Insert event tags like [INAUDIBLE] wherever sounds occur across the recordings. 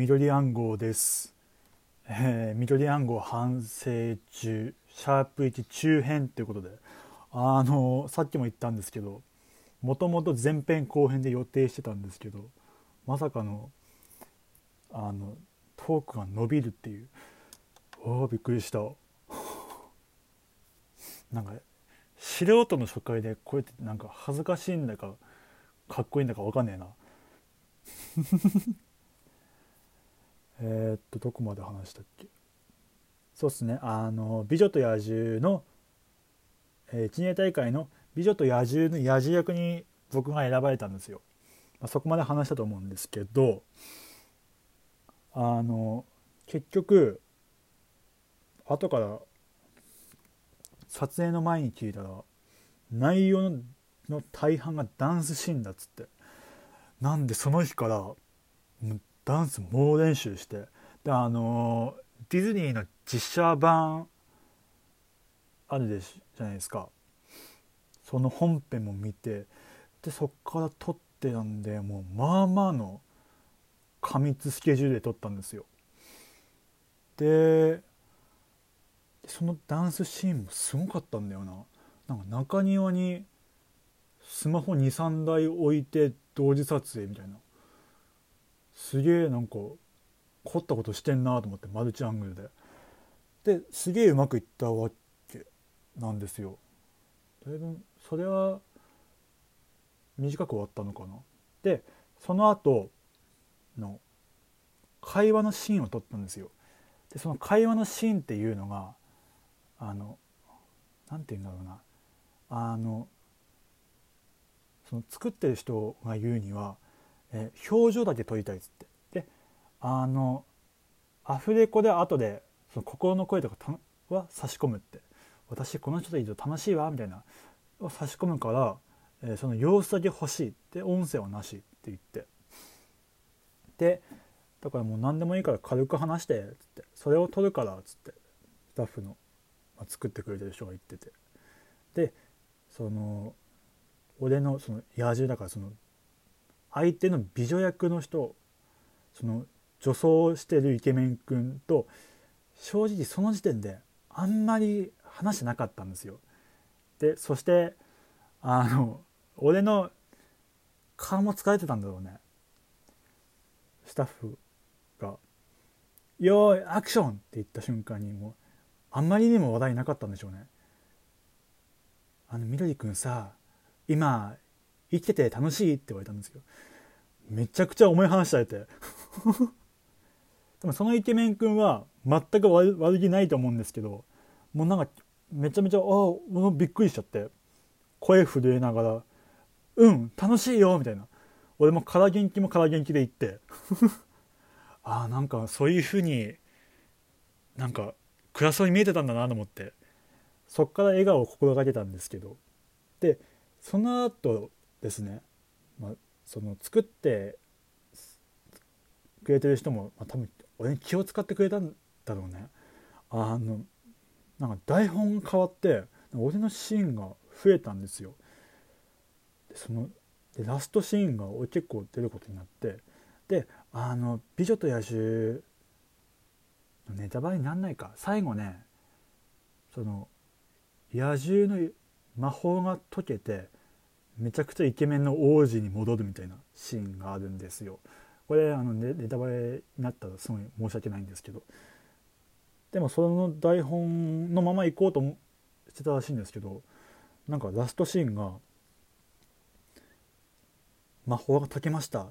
緑暗号です、えー、緑暗号反省中シャープ1中編ということで。あのさっきも言ったんですけどもともと前編後編で予定してたんですけどまさかのあのトークが伸びるっていう。おおびっくりした。[LAUGHS] なんか素人の初回でこうやってなんか恥ずかしいんだかかっこいいんだか分かんねえな。えーっとどこまで話したっけ？そうっすね。あの「美女と野獣の」えー、一年大会の「美女と野獣」の野獣役に僕が選ばれたんですよ、まあ、そこまで話したと思うんですけどあの結局後から撮影の前に聞いたら内容の大半がダンスシーンだっつって。なんでその日からダンス猛練習してであのディズニーの実写版あるでしじゃないですか。その本編も見てでそっから撮ってたんでもうまあまあの過密スケジュールで撮ったんですよ。でそのダンスシーンもすごかったんだよな。なんか中庭にスマホ23台置いて同時撮影みたいな。すげえなんか凝ったことしてんなと思ってマルチアングルで。ですげえうまくいったわけなんですよ。だいぶそれは短く終わったのかな。でその後の会話のシーンを撮ったんですよ。でその会話のシーンっていうのがあの何て言うんだろうな。あのその作ってる人が言うには、えー、表情だけ撮りたいっつって。であのアフレコで後でその心の声とかは差し込むって。私この人といると楽しいわみたいなを差し込むから、えー、その様子だけ欲しいって音声はなしって言って。でだからもう何でもいいから軽く話してっつって。それを撮るからっつって。スタッフの、まあ、作ってくれてる人が言ってて。でその俺のその野獣だからその相手の美女役の人その女装してるイケメン君と正直その時点であんまり話してなかったんですよ。でそしてあの俺の顔も疲れてたんだろうねスタッフが「よーいアクション!」って言った瞬間にもうあんまりにも話題なかったんでしょうね。あのみどりくんさ今生きてて楽しいって言われたんですよ。めちゃくちゃ重い話されて。でもそのイケメン君は全く悪気ないと思うんですけどもうなんかめちゃめちゃああびっくりしちゃって声震えながら「うん楽しいよ」みたいな。俺も空元気も空元気で言って。[LAUGHS] ああなんかそういう風になんか暗そうに見えてたんだなと思って。そっから笑顔を心がけたんですけど。でその後ですね、まあ、その作ってくれてる人も、まあ、多分俺に気を使ってくれたんだろうね。あのなんか台本変わって俺のシーンが増えたんですよ。でそのでラストシーンが俺結構出ることになってであの「美女と野獣」のネタバレになんないか。最後ねその野獣の魔法が解けてめちゃくちゃイケメンの王子に戻るみたいなシーンがあるんですよ。これあのネタバレになったらすごい申し訳ないんですけど。でもその台本のまま行こうとしてたらしいんですけどなんかラストシーンが「魔法が解けました」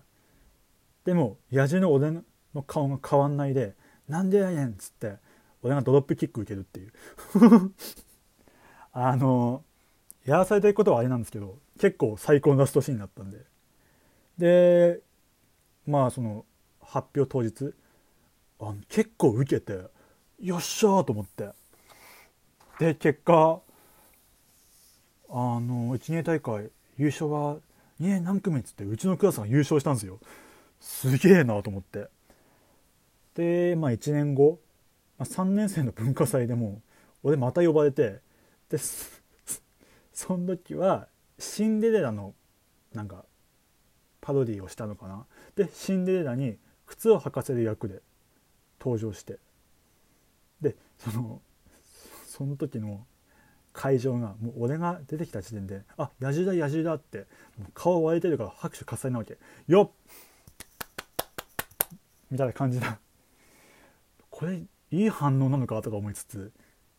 でも野獣の俺の顔が変わんないで「なんでやねん」っつって俺がドロップキック受けるっていう。[LAUGHS] あのやらされてることはあれなんですけど結構最高のラストシーンだったんで。でまあその発表当日あの結構受けてよっしゃーと思って。で結果あの1年大会優勝は2年何組っつってうちのクラスが優勝したんですよ。すげえなと思って。でまあ1年後、まあ、3年生の文化祭でも俺また呼ばれてでそ [LAUGHS] の時はシンデレラのなんかパロディをしたのかな？でシンデレラに靴を履かせる役で登場して。でそのその時の会場がもう俺が出てきた時点で「あ野獣だ野獣だ」ってもう顔割れてるから拍手喝采なわけ「よっ!」みたいな感じだ。これいい反応なのかとか思いつつ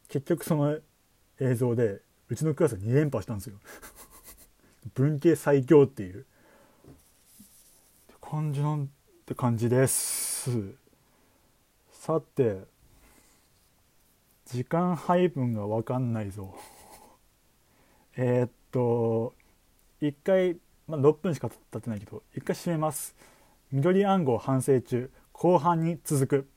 結局その映像でうちのクラス2連覇したんですよ。文系最強っていう。感じなんて感じです。さて時間配分が分かんないぞ。[LAUGHS] えー、っと1回、まあ、6分しか経ってないけど1回閉めます。緑暗号反省中。後半に続く。